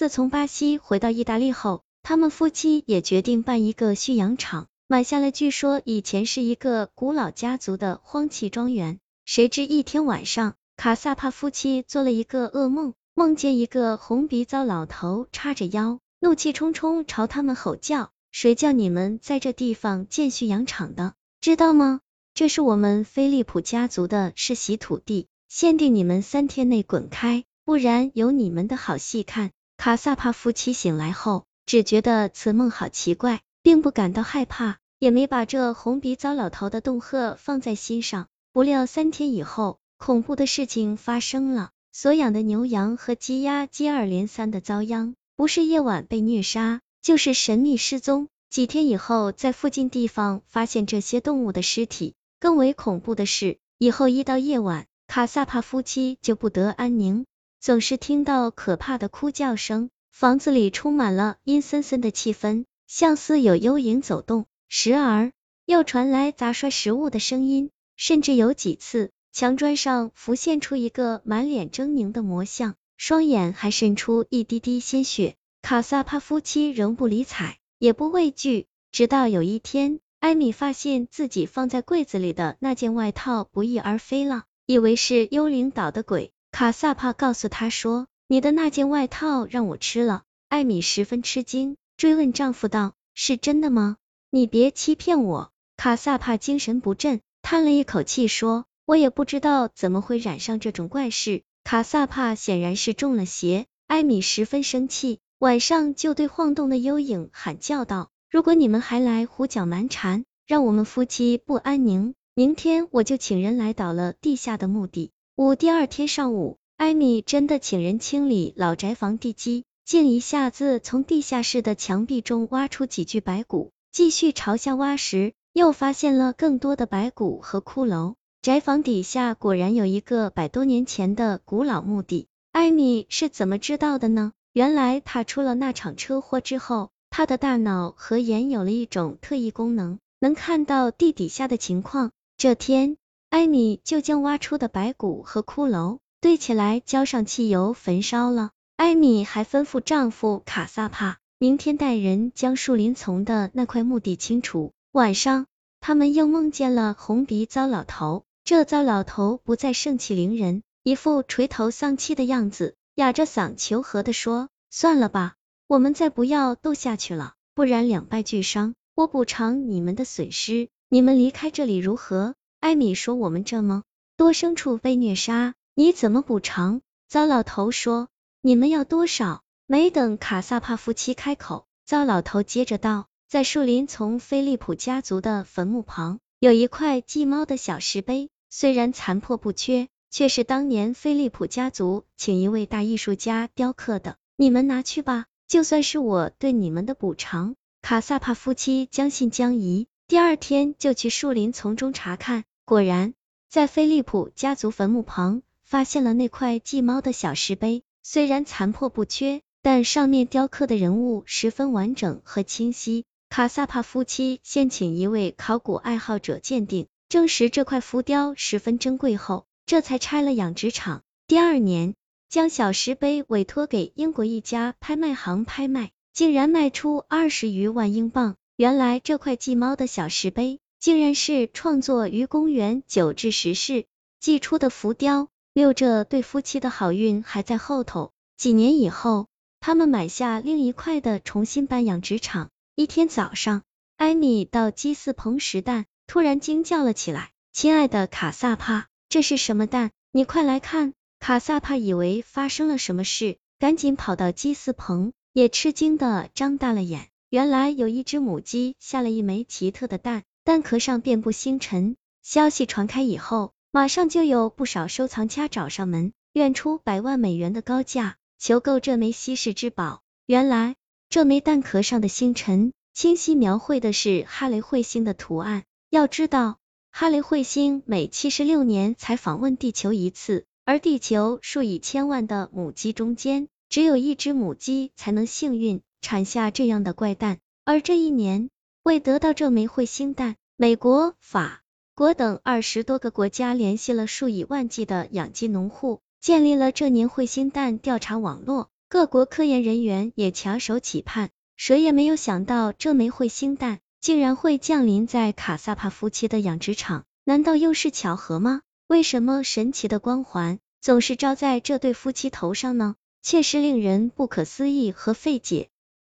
自从巴西回到意大利后，他们夫妻也决定办一个驯养场，买下了据说以前是一个古老家族的荒弃庄园。谁知一天晚上，卡萨帕夫妻做了一个噩梦，梦见一个红鼻糟老头叉着腰，怒气冲冲朝他们吼叫：“谁叫你们在这地方建驯养场的？知道吗？这是我们菲利普家族的世袭土地，限定你们三天内滚开，不然有你们的好戏看。”卡萨帕夫妻醒来后，只觉得此梦好奇怪，并不感到害怕，也没把这红鼻糟老头的恫吓放在心上。不料三天以后，恐怖的事情发生了，所养的牛羊和鸡鸭接二连三的遭殃，不是夜晚被虐杀，就是神秘失踪。几天以后，在附近地方发现这些动物的尸体。更为恐怖的是，以后一到夜晚，卡萨帕夫妻就不得安宁。总是听到可怕的哭叫声，房子里充满了阴森森的气氛，像似有幽影走动。时而又传来砸摔食物的声音，甚至有几次，墙砖上浮现出一个满脸狰狞的魔像，双眼还渗出一滴滴鲜血。卡萨帕夫妻仍不理睬，也不畏惧，直到有一天，艾米发现自己放在柜子里的那件外套不翼而飞了，以为是幽灵捣的鬼。卡萨帕告诉他说：“你的那件外套让我吃了。”艾米十分吃惊，追问丈夫道：“是真的吗？你别欺骗我！”卡萨帕精神不振，叹了一口气说：“我也不知道怎么会染上这种怪事。”卡萨帕显然是中了邪。艾米十分生气，晚上就对晃动的幽影喊叫道：“如果你们还来胡搅蛮缠，让我们夫妻不安宁，明天我就请人来倒了地下的墓地。”五第二天上午，艾米真的请人清理老宅房地基，竟一下子从地下室的墙壁中挖出几具白骨。继续朝下挖时，又发现了更多的白骨和骷髅。宅房底下果然有一个百多年前的古老墓地。艾米是怎么知道的呢？原来他出了那场车祸之后，他的大脑和眼有了一种特异功能，能看到地底下的情况。这天。艾米就将挖出的白骨和骷髅堆起来，浇上汽油焚烧了。艾米还吩咐丈夫卡萨帕，明天带人将树林丛的那块墓地清除。晚上，他们又梦见了红鼻糟老头。这糟老头不再盛气凌人，一副垂头丧气的样子，哑着嗓求和的说：“算了吧，我们再不要斗下去了，不然两败俱伤，我补偿你们的损失，你们离开这里如何？”艾米说：“我们这么多牲畜被虐杀，你怎么补偿？”糟老头说：“你们要多少？”没等卡萨帕夫妻开口，糟老头接着道：“在树林从菲利普家族的坟墓旁，有一块祭猫的小石碑，虽然残破不缺，却是当年菲利普家族请一位大艺术家雕刻的。你们拿去吧，就算是我对你们的补偿。”卡萨帕夫妻将信将疑，第二天就去树林丛中查看。果然，在菲利普家族坟墓旁发现了那块祭猫的小石碑，虽然残破不缺，但上面雕刻的人物十分完整和清晰。卡萨帕夫妻先请一位考古爱好者鉴定，证实这块浮雕十分珍贵后，这才拆了养殖场。第二年，将小石碑委托给英国一家拍卖行拍卖，竟然卖出二十余万英镑。原来这块祭猫的小石碑。竟然是创作于公元九至十世纪初的浮雕，六这对夫妻的好运还在后头。几年以后，他们买下另一块的重新办养殖场。一天早上，艾米到鸡饲棚拾蛋，突然惊叫了起来：“亲爱的卡萨帕，这是什么蛋？你快来看！”卡萨帕以为发生了什么事，赶紧跑到鸡饲棚，也吃惊的张大了眼。原来有一只母鸡下了一枚奇特的蛋。蛋壳上遍布星辰，消息传开以后，马上就有不少收藏家找上门，愿出百万美元的高价求购这枚稀世之宝。原来，这枚蛋壳上的星辰清晰描绘的是哈雷彗星的图案。要知道，哈雷彗星每七十六年才访问地球一次，而地球数以千万的母鸡中间，只有一只母鸡才能幸运产下这样的怪蛋。而这一年，为得到这枚彗星蛋，美国、法国等二十多个国家联系了数以万计的养鸡农户，建立了这年彗星蛋调查网络。各国科研人员也翘首企盼，谁也没有想到这枚彗星弹竟然会降临在卡萨帕夫妻的养殖场，难道又是巧合吗？为什么神奇的光环总是照在这对夫妻头上呢？切实令人不可思议和费解。